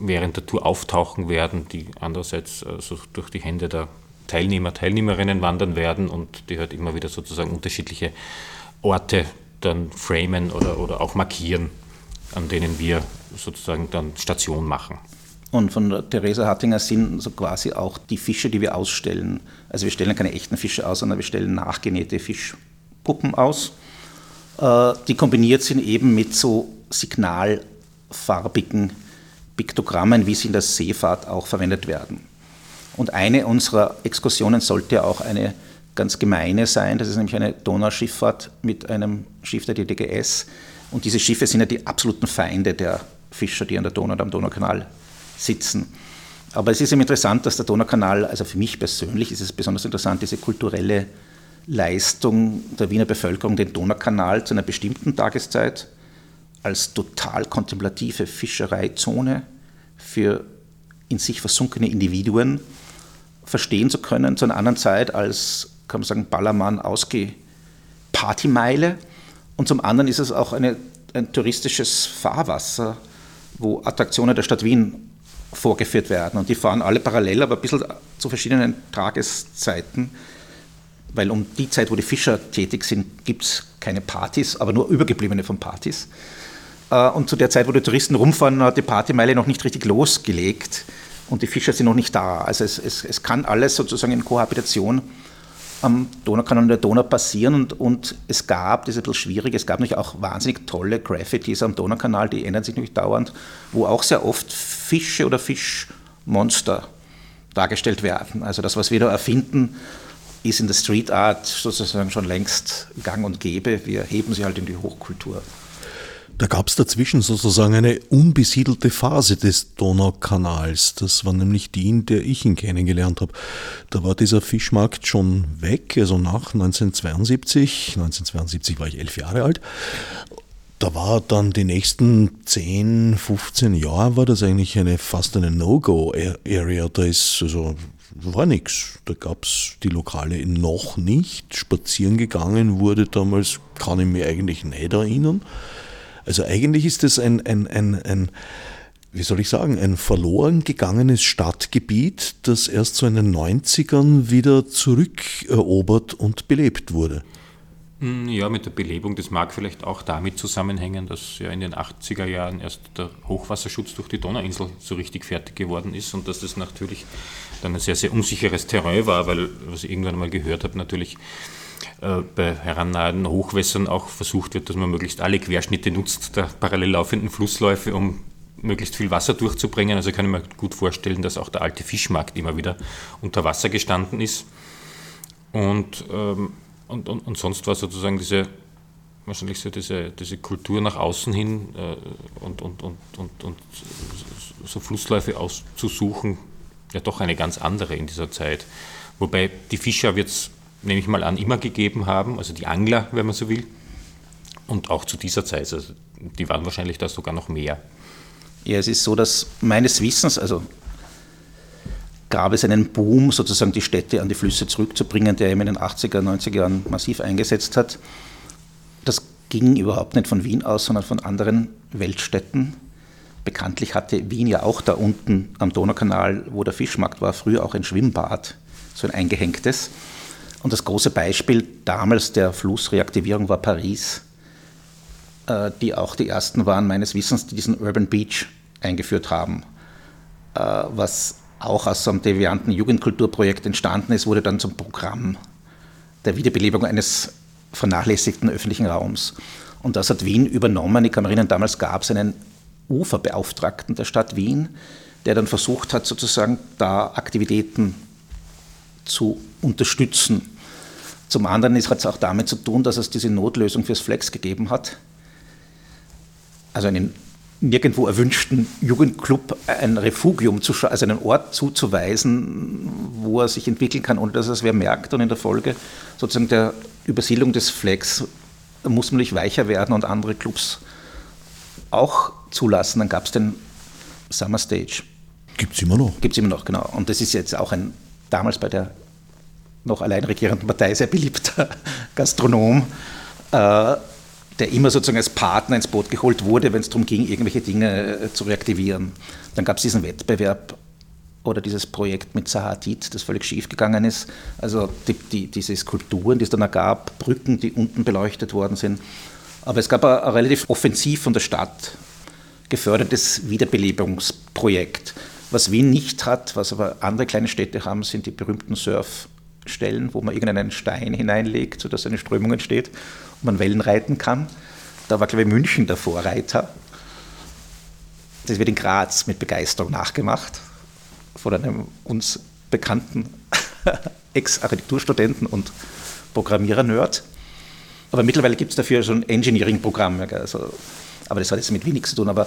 während der Tour auftauchen werden, die andererseits äh, so durch die Hände der Teilnehmer, Teilnehmerinnen wandern werden und die halt immer wieder sozusagen unterschiedliche Orte dann framen oder, oder auch markieren, an denen wir sozusagen dann Station machen. und von Theresa Hattinger sind so quasi auch die Fische, die wir ausstellen. Also wir stellen keine echten Fische aus, sondern wir stellen nachgenähte Fischpuppen aus, äh, die kombiniert sind eben mit so signalfarbigen Piktogrammen, wie sie in der Seefahrt auch verwendet werden. Und eine unserer Exkursionen sollte auch eine ganz gemeine sein. Das ist nämlich eine Donauschifffahrt mit einem Schiff der DDGS. Und diese Schiffe sind ja die absoluten Feinde der Fischer, die an der Donau und am Donaukanal sitzen. Aber es ist eben interessant, dass der Donaukanal, also für mich persönlich ist es besonders interessant, diese kulturelle Leistung der Wiener Bevölkerung, den Donaukanal zu einer bestimmten Tageszeit als total kontemplative Fischereizone für in sich versunkene Individuen verstehen zu können, zu einer anderen Zeit als, kann man sagen, Ballermann ausgeh Partymeile. Und zum anderen ist es auch eine, ein touristisches Fahrwasser, wo Attraktionen der Stadt Wien vorgeführt werden. Und die fahren alle parallel, aber ein bisschen zu verschiedenen Tageszeiten, weil um die Zeit, wo die Fischer tätig sind, gibt es keine Partys, aber nur übergebliebene von Partys. Äh, und zu der Zeit, wo die Touristen rumfahren, hat die Partymeile noch nicht richtig losgelegt und die Fischer sind noch nicht da. Also es, es, es kann alles sozusagen in Kohabitation am Donaukanal und der Donau passieren und, und es gab, das ist ein bisschen schwierig, es gab natürlich auch wahnsinnig tolle Graffitis am Donaukanal, die ändern sich nämlich dauernd, wo auch sehr oft Fische oder Fischmonster dargestellt werden. Also das, was wir da erfinden, ist in der Street Art sozusagen schon längst gang und gäbe. Wir heben sie halt in die Hochkultur. Da gab es dazwischen sozusagen eine unbesiedelte Phase des Donaukanals. Das war nämlich die, in der ich ihn kennengelernt habe. Da war dieser Fischmarkt schon weg, also nach 1972. 1972 war ich elf Jahre alt. Da war dann die nächsten 10, 15 Jahre war das eigentlich eine fast eine No-Go-Area. Da ist also war nichts. Da gab es die Lokale noch nicht. Spazieren gegangen wurde damals, kann ich mir eigentlich nicht erinnern. Also eigentlich ist es ein, ein, ein, ein wie soll ich sagen, ein verloren gegangenes Stadtgebiet, das erst so in den 90ern wieder zurückerobert und belebt wurde. Hm, ja, mit der Belebung, das mag vielleicht auch damit zusammenhängen, dass ja in den 80er Jahren erst der Hochwasserschutz durch die Donauinsel so richtig fertig geworden ist und dass das natürlich dann ein sehr, sehr unsicheres Terrain war, weil, was ich irgendwann mal gehört habe, natürlich äh, bei herannahenden Hochwässern auch versucht wird, dass man möglichst alle Querschnitte nutzt der parallel laufenden Flussläufe, um möglichst viel Wasser durchzubringen. Also kann ich mir gut vorstellen, dass auch der alte Fischmarkt immer wieder unter Wasser gestanden ist. Und, ähm, und, und, und, sonst war sozusagen diese, wahrscheinlich so diese, diese Kultur nach außen hin äh, und, und, und, und, und so Flussläufe auszusuchen, ja doch eine ganz andere in dieser Zeit. Wobei die Fischer es nehme ich mal an, immer gegeben haben, also die Angler, wenn man so will. Und auch zu dieser Zeit, also die waren wahrscheinlich da sogar noch mehr. Ja, es ist so, dass meines Wissens, also gab es einen Boom, sozusagen die Städte an die Flüsse zurückzubringen, der eben in den 80er, 90er Jahren massiv eingesetzt hat. Das ging überhaupt nicht von Wien aus, sondern von anderen Weltstädten. Bekanntlich hatte Wien ja auch da unten am Donaukanal, wo der Fischmarkt war, früher auch ein Schwimmbad, so ein eingehängtes. Und das große Beispiel damals der Flussreaktivierung war Paris, äh, die auch die ersten waren meines Wissens, die diesen Urban Beach eingeführt haben. Äh, was auch aus so einem devianten Jugendkulturprojekt entstanden ist, wurde dann zum Programm der Wiederbelebung eines vernachlässigten öffentlichen Raums. Und das hat Wien übernommen. Ich kann mich erinnern, damals gab es einen Uferbeauftragten der Stadt Wien, der dann versucht hat, sozusagen da Aktivitäten zu unterstützen. Zum anderen hat es auch damit zu tun, dass es diese Notlösung fürs Flex gegeben hat. Also einen nirgendwo erwünschten Jugendclub ein Refugium, zu, also einen Ort zuzuweisen, wo er sich entwickeln kann, ohne dass es wer merkt. Und in der Folge sozusagen der Übersiedlung des Flex muss man nicht weicher werden und andere Clubs auch zulassen. Dann gab es den Summer Stage. Gibt es immer noch. Gibt es immer noch, genau. Und das ist jetzt auch ein damals bei der noch allein regierenden Partei sehr beliebter Gastronom, äh, der immer sozusagen als Partner ins Boot geholt wurde, wenn es darum ging, irgendwelche Dinge äh, zu reaktivieren. Dann gab es diesen Wettbewerb oder dieses Projekt mit Sahatit, das völlig schief gegangen ist. Also die, die, diese Skulpturen, die es dann gab, Brücken, die unten beleuchtet worden sind. Aber es gab ein, ein relativ offensiv von der Stadt gefördertes Wiederbelebungsprojekt Was Wien nicht hat, was aber andere kleine Städte haben, sind die berühmten Surfstellen, wo man irgendeinen Stein hineinlegt, sodass eine Strömung entsteht und man Wellen reiten kann. Da war, glaube ich, München der Vorreiter. Das wird in Graz mit Begeisterung nachgemacht von einem uns bekannten Ex-Architekturstudenten und Programmierer-Nerd. Aber mittlerweile gibt es dafür schon Engineering-Programme. Also, aber das hat jetzt mit nichts zu tun. Aber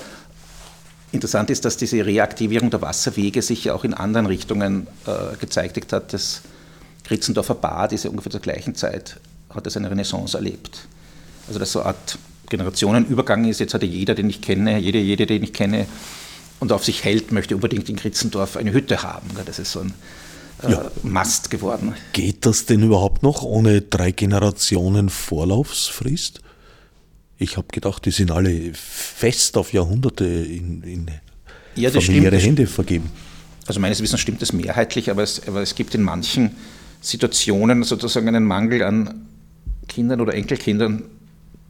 interessant ist, dass diese Reaktivierung der Wasserwege sich ja auch in anderen Richtungen äh, gezeigt hat. Das Kritzendorfer Bad ist ja ungefähr zur gleichen Zeit, hat es eine Renaissance erlebt. Also dass so eine Art Generationenübergang ist. Jetzt hat ja jeder, den ich kenne, jede, jede, den ich kenne und auf sich hält, möchte unbedingt in Kritzendorf eine Hütte haben. Das ist so ein äh, ja. Mast geworden. Geht das denn überhaupt noch ohne drei Generationen Vorlaufsfrist? Ich habe gedacht, die sind alle fest auf Jahrhunderte in, in ja, familiäre stimmt. Hände vergeben. Also meines Wissens stimmt das mehrheitlich, aber es, aber es gibt in manchen Situationen sozusagen einen Mangel an Kindern oder Enkelkindern,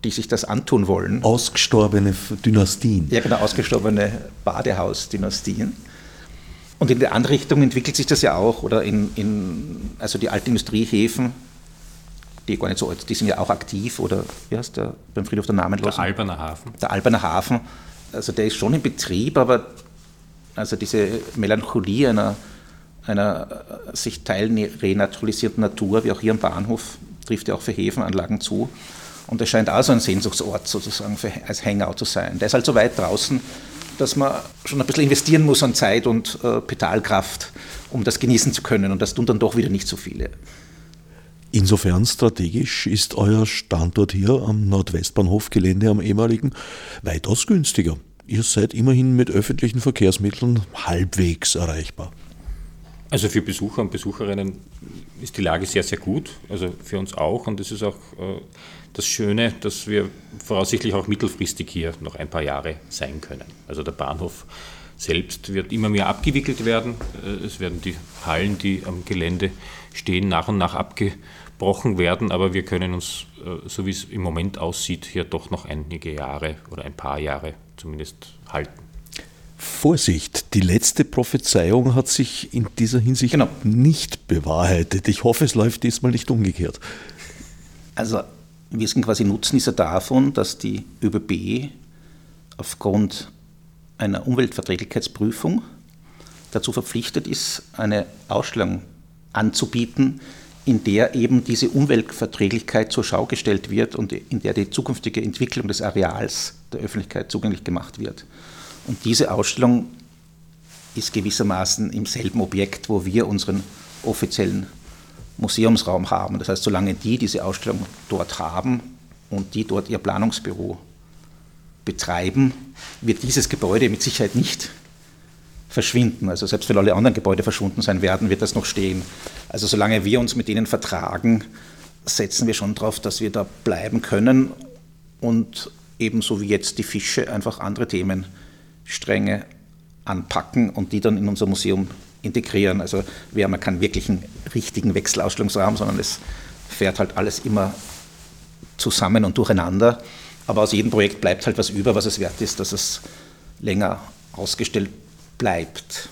die sich das antun wollen. Ausgestorbene Dynastien. Ja, genau, ausgestorbene Badehausdynastien. Und in der andere Richtung entwickelt sich das ja auch, oder in, in also die alten Industriehäfen, die gar nicht so alt, die sind ja auch aktiv, oder wie heißt der beim Friedhof der Namenlosen? Der Alberner Hafen. Der Alberner Hafen, also der ist schon in Betrieb, aber also diese Melancholie einer, einer sich teilrenaturalisierten Natur, wie auch hier am Bahnhof, trifft ja auch für Häfenanlagen zu. Und es scheint auch so ein Sehnsuchtsort sozusagen für, als Hangout zu sein. Der ist halt so weit draußen, dass man schon ein bisschen investieren muss an Zeit und äh, Pedalkraft, um das genießen zu können. Und das tun dann doch wieder nicht so viele. Insofern strategisch ist euer Standort hier am Nordwestbahnhofgelände am ehemaligen weitaus günstiger. Ihr seid immerhin mit öffentlichen Verkehrsmitteln halbwegs erreichbar. Also für Besucher und Besucherinnen ist die Lage sehr, sehr gut. Also für uns auch. Und es ist auch äh, das Schöne, dass wir voraussichtlich auch mittelfristig hier noch ein paar Jahre sein können. Also der Bahnhof selbst wird immer mehr abgewickelt werden. Äh, es werden die Hallen, die am Gelände stehen, nach und nach abgebrochen werden, aber wir können uns, äh, so wie es im Moment aussieht, hier doch noch einige Jahre oder ein paar Jahre zumindest halten. Vorsicht, die letzte Prophezeiung hat sich in dieser Hinsicht genau. nicht bewahrheitet. Ich hoffe, es läuft diesmal nicht umgekehrt. Also wir sind quasi Nutznießer davon, dass die ÖBB aufgrund einer Umweltverträglichkeitsprüfung dazu verpflichtet ist, eine Ausstellung anzubieten, in der eben diese Umweltverträglichkeit zur Schau gestellt wird und in der die zukünftige Entwicklung des Areals der Öffentlichkeit zugänglich gemacht wird. Und diese Ausstellung ist gewissermaßen im selben Objekt, wo wir unseren offiziellen Museumsraum haben. Das heißt, solange die diese Ausstellung dort haben und die dort ihr Planungsbüro betreiben, wird dieses Gebäude mit Sicherheit nicht verschwinden. Also selbst wenn alle anderen Gebäude verschwunden sein werden, wird das noch stehen. Also solange wir uns mit ihnen vertragen, setzen wir schon darauf, dass wir da bleiben können und ebenso wie jetzt die Fische einfach andere Themenstränge anpacken und die dann in unser Museum integrieren. Also wir haben keinen wirklichen richtigen Wechselausstellungsraum, sondern es fährt halt alles immer zusammen und durcheinander. Aber aus jedem Projekt bleibt halt was über, was es wert ist, dass es länger ausgestellt bleibt.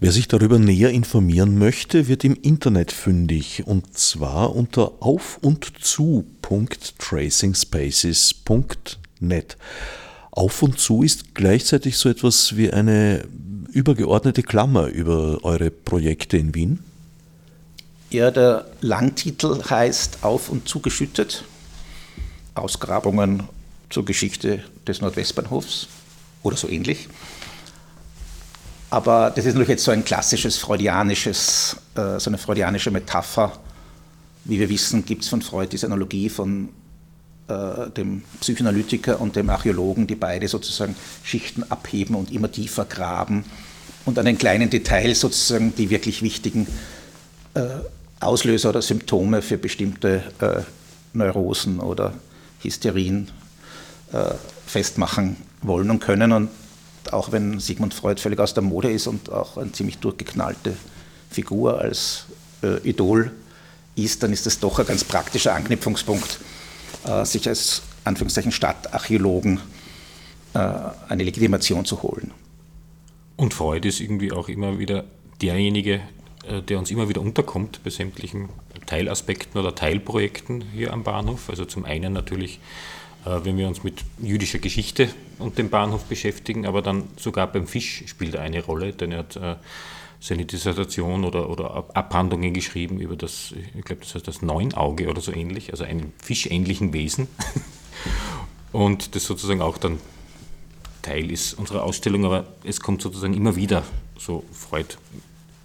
Wer sich darüber näher informieren möchte, wird im Internet fündig und zwar unter auf und zu.tracingspaces.net. Auf und zu ist gleichzeitig so etwas wie eine übergeordnete Klammer über eure Projekte in Wien? Ja, der Langtitel heißt Auf und zugeschüttet. Ausgrabungen zur Geschichte des Nordwestbahnhofs oder so ähnlich. Aber das ist natürlich jetzt so ein klassisches freudianisches, äh, so eine freudianische Metapher. Wie wir wissen, gibt es von Freud diese Analogie von äh, dem Psychoanalytiker und dem Archäologen, die beide sozusagen Schichten abheben und immer tiefer graben und an den kleinen Details sozusagen die wirklich wichtigen äh, Auslöser oder Symptome für bestimmte äh, Neurosen oder Hysterien äh, festmachen wollen und können. Und auch wenn Sigmund Freud völlig aus der Mode ist und auch eine ziemlich durchgeknallte Figur als äh, Idol ist, dann ist das doch ein ganz praktischer Anknüpfungspunkt äh, sich als Anführungszeichen Stadtarchäologen äh, eine Legitimation zu holen. Und Freud ist irgendwie auch immer wieder derjenige, äh, der uns immer wieder unterkommt bei sämtlichen Teilaspekten oder Teilprojekten hier am Bahnhof. Also zum einen natürlich, äh, wenn wir uns mit jüdischer Geschichte und dem Bahnhof beschäftigen, aber dann sogar beim Fisch spielt er eine Rolle, denn er hat äh, seine Dissertation oder, oder Abhandlungen geschrieben über das, ich glaube, das heißt das Neunauge oder so ähnlich, also einem fischähnlichen Wesen. Und das sozusagen auch dann Teil ist unserer Ausstellung, aber es kommt sozusagen immer wieder so Freud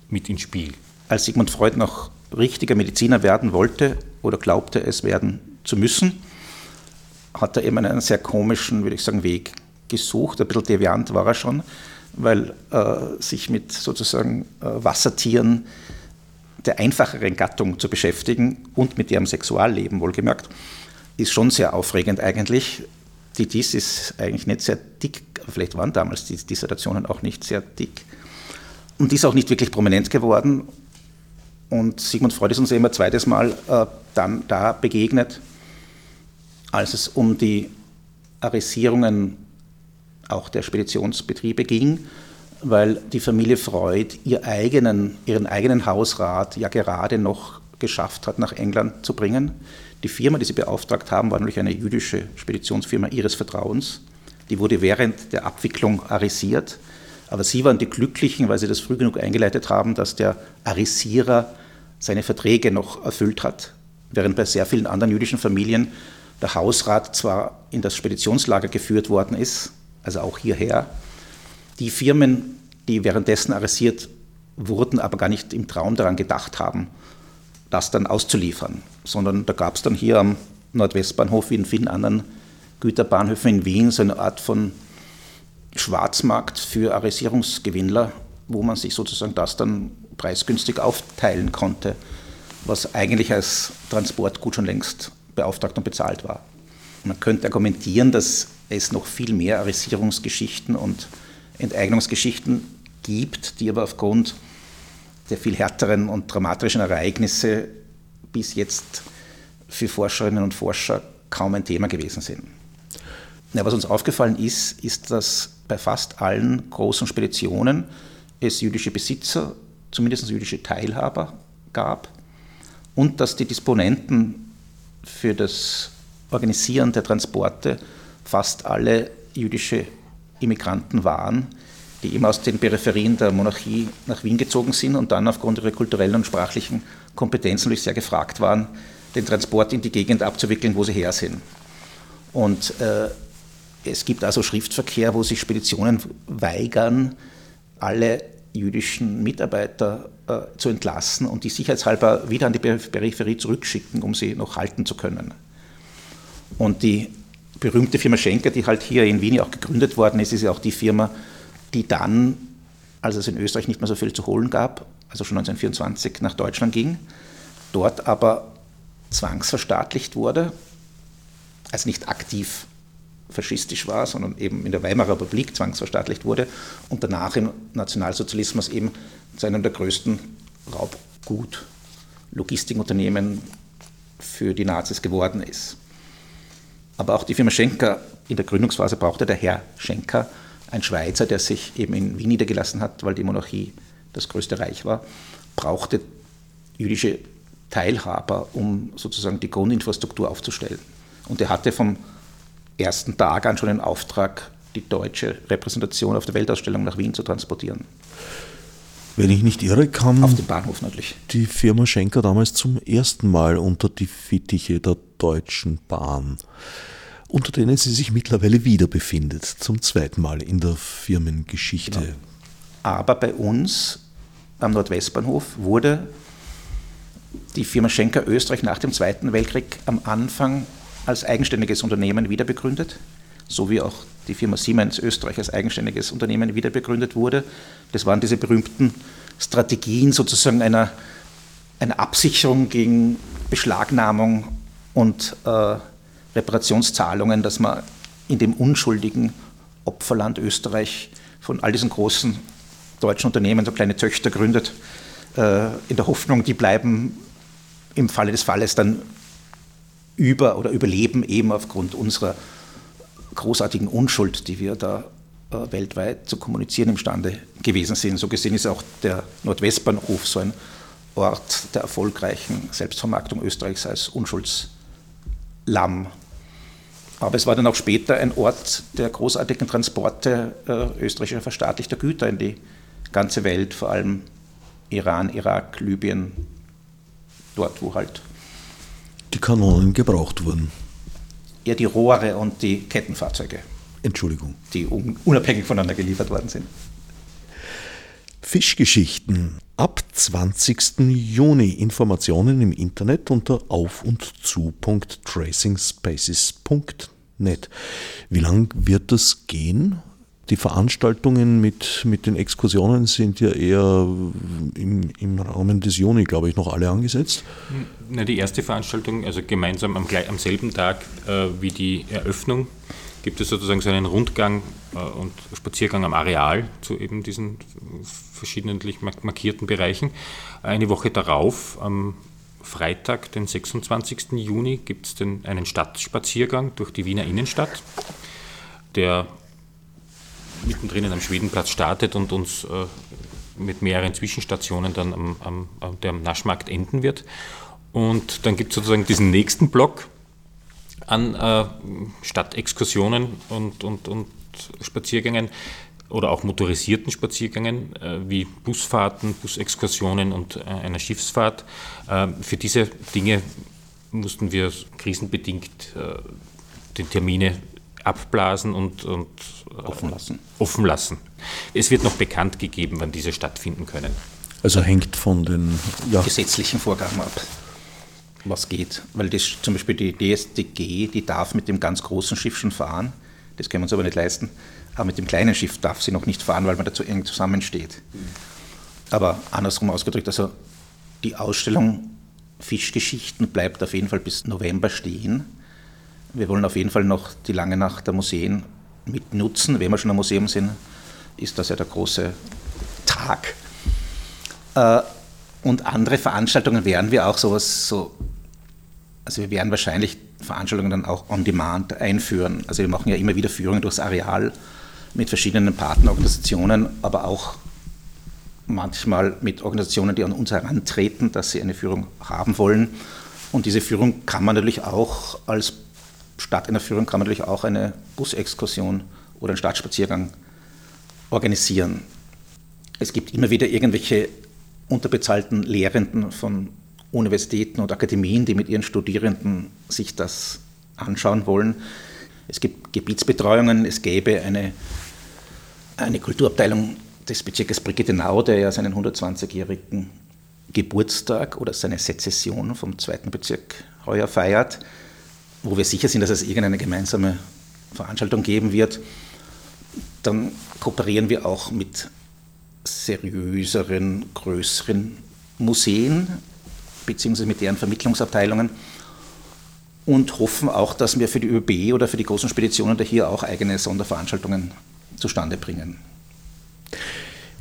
mit ins Spiel. Als Sigmund Freud noch richtiger Mediziner werden wollte oder glaubte, es werden zu müssen, hat er eben einen sehr komischen, würde ich sagen, Weg gesucht. Ein bisschen deviant war er schon, weil äh, sich mit sozusagen äh, Wassertieren der einfacheren Gattung zu beschäftigen und mit ihrem Sexualleben wohlgemerkt, ist schon sehr aufregend eigentlich. Die Dies ist eigentlich nicht sehr dick, vielleicht waren damals die Dissertationen auch nicht sehr dick. Und die ist auch nicht wirklich prominent geworden. Und Sigmund Freud ist uns ein zweites Mal äh, dann da begegnet, als es um die Arisierungen auch der Speditionsbetriebe ging, weil die Familie Freud ihr eigenen, ihren eigenen Hausrat ja gerade noch geschafft hat, nach England zu bringen. Die Firma, die sie beauftragt haben, war nämlich eine jüdische Speditionsfirma ihres Vertrauens. Die wurde während der Abwicklung arisiert. Aber sie waren die Glücklichen, weil sie das früh genug eingeleitet haben, dass der Arisierer seine Verträge noch erfüllt hat. Während bei sehr vielen anderen jüdischen Familien der Hausrat zwar in das Speditionslager geführt worden ist, also auch hierher. Die Firmen, die währenddessen arrestiert wurden, aber gar nicht im Traum daran gedacht haben, das dann auszuliefern, sondern da gab es dann hier am Nordwestbahnhof wie in vielen anderen Güterbahnhöfen in Wien so eine Art von Schwarzmarkt für Arresierungsgewinnler, wo man sich sozusagen das dann preisgünstig aufteilen konnte, was eigentlich als Transportgut schon längst beauftragt und bezahlt war. Man könnte argumentieren, dass es noch viel mehr Arisierungsgeschichten und Enteignungsgeschichten gibt, die aber aufgrund der viel härteren und dramatischen Ereignisse bis jetzt für Forscherinnen und Forscher kaum ein Thema gewesen sind. Ja, was uns aufgefallen ist, ist, dass bei fast allen großen Speditionen es jüdische Besitzer, zumindest jüdische Teilhaber gab und dass die Disponenten für das Organisieren der Transporte fast alle jüdische Immigranten waren, die eben aus den Peripherien der Monarchie nach Wien gezogen sind und dann aufgrund ihrer kulturellen und sprachlichen Kompetenz natürlich sehr gefragt waren, den Transport in die Gegend abzuwickeln, wo sie her sind. Und äh, es gibt also Schriftverkehr, wo sich Speditionen weigern, alle jüdischen Mitarbeiter äh, zu entlassen und die sicherheitshalber wieder an die Peripherie zurückschicken, um sie noch halten zu können. Und die berühmte Firma Schenker, die halt hier in Wien auch gegründet worden ist, ist ja auch die Firma, die dann, als es in Österreich nicht mehr so viel zu holen gab, also schon 1924 nach Deutschland ging, dort aber zwangsverstaatlicht wurde, also nicht aktiv faschistisch war, sondern eben in der Weimarer Republik zwangsverstaatlicht wurde und danach im Nationalsozialismus eben zu einem der größten Raubgut-Logistikunternehmen für die Nazis geworden ist. Aber auch die Firma Schenker in der Gründungsphase brauchte der Herr Schenker, ein Schweizer, der sich eben in Wien niedergelassen hat, weil die Monarchie das größte Reich war, brauchte jüdische Teilhaber, um sozusagen die Grundinfrastruktur aufzustellen. Und er hatte vom ersten Tag an schon den Auftrag, die deutsche Repräsentation auf der Weltausstellung nach Wien zu transportieren. Wenn ich nicht irre, kam auf dem Bahnhof natürlich. die Firma Schenker damals zum ersten Mal unter die Fittiche der Deutschen Bahn unter denen sie sich mittlerweile wieder befindet, zum zweiten Mal in der Firmengeschichte. Genau. Aber bei uns am Nordwestbahnhof wurde die Firma Schenker Österreich nach dem Zweiten Weltkrieg am Anfang als eigenständiges Unternehmen wiederbegründet, so wie auch die Firma Siemens Österreich als eigenständiges Unternehmen wiederbegründet wurde. Das waren diese berühmten Strategien sozusagen einer, einer Absicherung gegen Beschlagnahmung und äh, Reparationszahlungen, dass man in dem unschuldigen Opferland Österreich von all diesen großen deutschen Unternehmen so kleine Töchter gründet, äh, in der Hoffnung, die bleiben im Falle des Falles dann über oder überleben eben aufgrund unserer großartigen Unschuld, die wir da äh, weltweit zu kommunizieren imstande gewesen sind. So gesehen ist auch der Nordwestbahnhof so ein Ort der erfolgreichen Selbstvermarktung Österreichs als Unschuldslamm. Aber es war dann auch später ein Ort der großartigen Transporte äh, österreichischer verstaatlichter Güter in die ganze Welt, vor allem Iran, Irak, Libyen, dort, wo halt die Kanonen gebraucht wurden. Ja, die Rohre und die Kettenfahrzeuge. Entschuldigung. Die unabhängig voneinander geliefert worden sind. Fischgeschichten. Ab 20. Juni Informationen im Internet unter auf und zu.tracingspaces.net. Wie lang wird das gehen? Die Veranstaltungen mit, mit den Exkursionen sind ja eher im, im Rahmen des Juni, glaube ich, noch alle angesetzt. Na, die erste Veranstaltung, also gemeinsam am, am selben Tag äh, wie die Eröffnung, gibt es sozusagen so einen Rundgang äh, und Spaziergang am Areal zu eben diesen verschiedentlich markierten Bereichen. Eine Woche darauf, am Freitag, den 26. Juni, gibt es einen Stadtspaziergang durch die Wiener Innenstadt, der mittendrin am Schwedenplatz startet und uns äh, mit mehreren Zwischenstationen dann am, am, am Naschmarkt enden wird. Und dann gibt es sozusagen diesen nächsten Block an äh, Stadtexkursionen und, und, und Spaziergängen oder auch motorisierten Spaziergängen äh, wie Busfahrten, Busexkursionen und äh, einer Schiffsfahrt. Äh, für diese Dinge mussten wir krisenbedingt äh, die Termine abblasen und, und äh, offen, lassen. offen lassen. Es wird noch bekannt gegeben, wann diese stattfinden können. Also hängt von den ja. gesetzlichen Vorgaben ab, was geht. Weil das zum Beispiel die DSDG, die darf mit dem ganz großen Schiff schon fahren. Das können wir uns aber nicht leisten. Aber mit dem kleinen Schiff darf sie noch nicht fahren, weil man da zu eng zusammensteht. Aber andersrum ausgedrückt, also die Ausstellung Fischgeschichten bleibt auf jeden Fall bis November stehen. Wir wollen auf jeden Fall noch die lange Nacht der Museen mitnutzen. Wenn wir schon am Museum sind, ist das ja der große Tag. Äh, und andere Veranstaltungen werden wir auch sowas so, also wir werden wahrscheinlich Veranstaltungen dann auch on demand einführen. Also wir machen ja immer wieder Führungen durchs Areal mit verschiedenen Partnerorganisationen, aber auch manchmal mit Organisationen, die an uns herantreten, dass sie eine Führung haben wollen. Und diese Führung kann man natürlich auch als statt einer Führung kann man natürlich auch eine Busexkursion oder einen Stadtspaziergang organisieren. Es gibt immer wieder irgendwelche unterbezahlten Lehrenden von Universitäten und Akademien, die mit ihren Studierenden sich das anschauen wollen. Es gibt Gebietsbetreuungen, es gäbe eine, eine Kulturabteilung des Bezirkes Brigittenau, der ja seinen 120-jährigen Geburtstag oder seine Sezession vom zweiten Bezirk heuer feiert wo wir sicher sind, dass es irgendeine gemeinsame Veranstaltung geben wird, dann kooperieren wir auch mit seriöseren, größeren Museen beziehungsweise mit deren Vermittlungsabteilungen und hoffen auch, dass wir für die ÖB oder für die großen Speditionen da hier auch eigene Sonderveranstaltungen zustande bringen.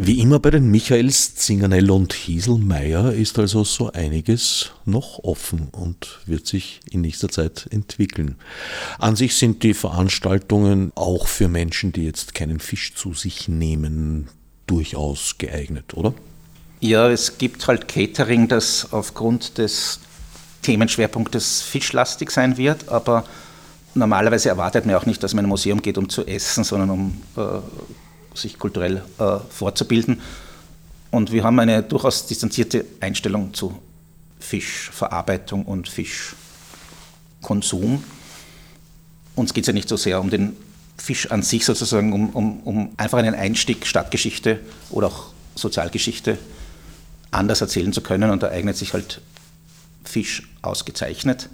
Wie immer bei den Michaels, Zingernell und Hieselmeier ist also so einiges noch offen und wird sich in nächster Zeit entwickeln. An sich sind die Veranstaltungen auch für Menschen, die jetzt keinen Fisch zu sich nehmen, durchaus geeignet, oder? Ja, es gibt halt Catering, das aufgrund des Themenschwerpunktes fischlastig sein wird, aber normalerweise erwartet man auch nicht, dass man in ein Museum geht, um zu essen, sondern um äh, sich kulturell äh, fortzubilden. Und wir haben eine durchaus distanzierte Einstellung zu Fischverarbeitung und Fischkonsum. Uns geht es ja nicht so sehr um den Fisch an sich sozusagen, um, um, um einfach einen Einstieg Stadtgeschichte oder auch Sozialgeschichte anders erzählen zu können. Und da eignet sich halt Fisch ausgezeichnet.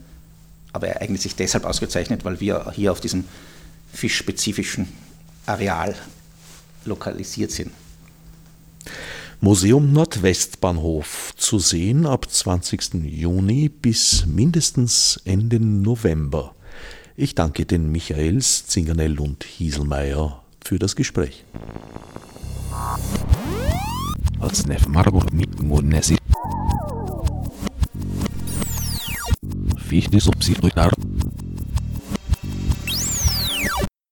Aber er eignet sich deshalb ausgezeichnet, weil wir hier auf diesem fischspezifischen Areal lokalisiert sind. Museum Nordwestbahnhof zu sehen ab 20. Juni bis mindestens Ende November. Ich danke den Michaels, Zingernell und Hieselmeier für das Gespräch. Fichte subsidiar